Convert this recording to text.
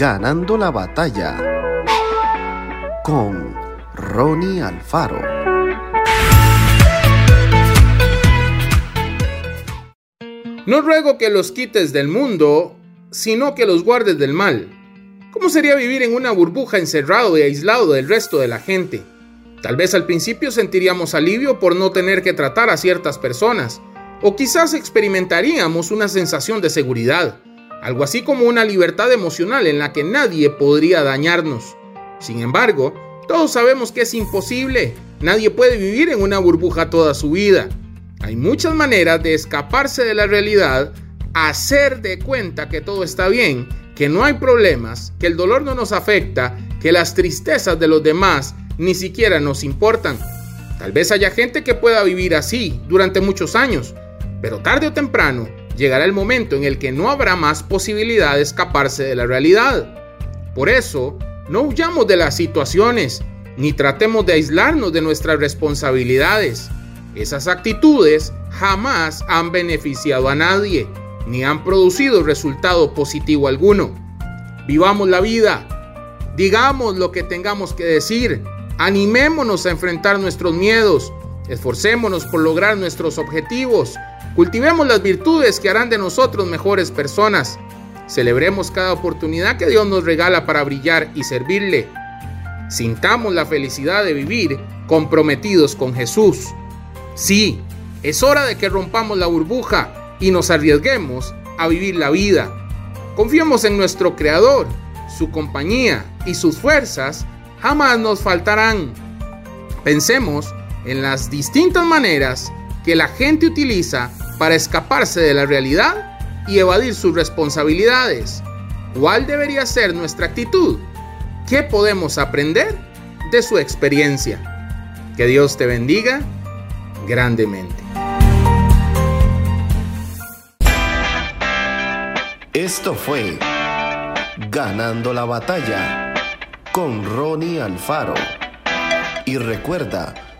Ganando la batalla con Ronnie Alfaro. No ruego que los quites del mundo, sino que los guardes del mal. ¿Cómo sería vivir en una burbuja encerrado y aislado del resto de la gente? Tal vez al principio sentiríamos alivio por no tener que tratar a ciertas personas, o quizás experimentaríamos una sensación de seguridad, algo así como una libertad emocional en la que nadie podría dañarnos. Sin embargo, todos sabemos que es imposible, nadie puede vivir en una burbuja toda su vida. Hay muchas maneras de escaparse de la realidad, hacer de cuenta que todo está bien, que no hay problemas, que el dolor no nos afecta, que las tristezas de los demás ni siquiera nos importan. Tal vez haya gente que pueda vivir así durante muchos años, pero tarde o temprano llegará el momento en el que no habrá más posibilidad de escaparse de la realidad. Por eso, no huyamos de las situaciones, ni tratemos de aislarnos de nuestras responsabilidades. Esas actitudes jamás han beneficiado a nadie, ni han producido resultado positivo alguno. Vivamos la vida, digamos lo que tengamos que decir, animémonos a enfrentar nuestros miedos, esforcémonos por lograr nuestros objetivos, cultivemos las virtudes que harán de nosotros mejores personas, celebremos cada oportunidad que Dios nos regala para brillar y servirle, sintamos la felicidad de vivir comprometidos con Jesús. Sí, es hora de que rompamos la burbuja y nos arriesguemos a vivir la vida. Confiemos en nuestro Creador, su compañía y sus fuerzas jamás nos faltarán. Pensemos en las distintas maneras que la gente utiliza para escaparse de la realidad y evadir sus responsabilidades. ¿Cuál debería ser nuestra actitud? ¿Qué podemos aprender de su experiencia? Que Dios te bendiga grandemente. Esto fue Ganando la batalla con Ronnie Alfaro. Y recuerda,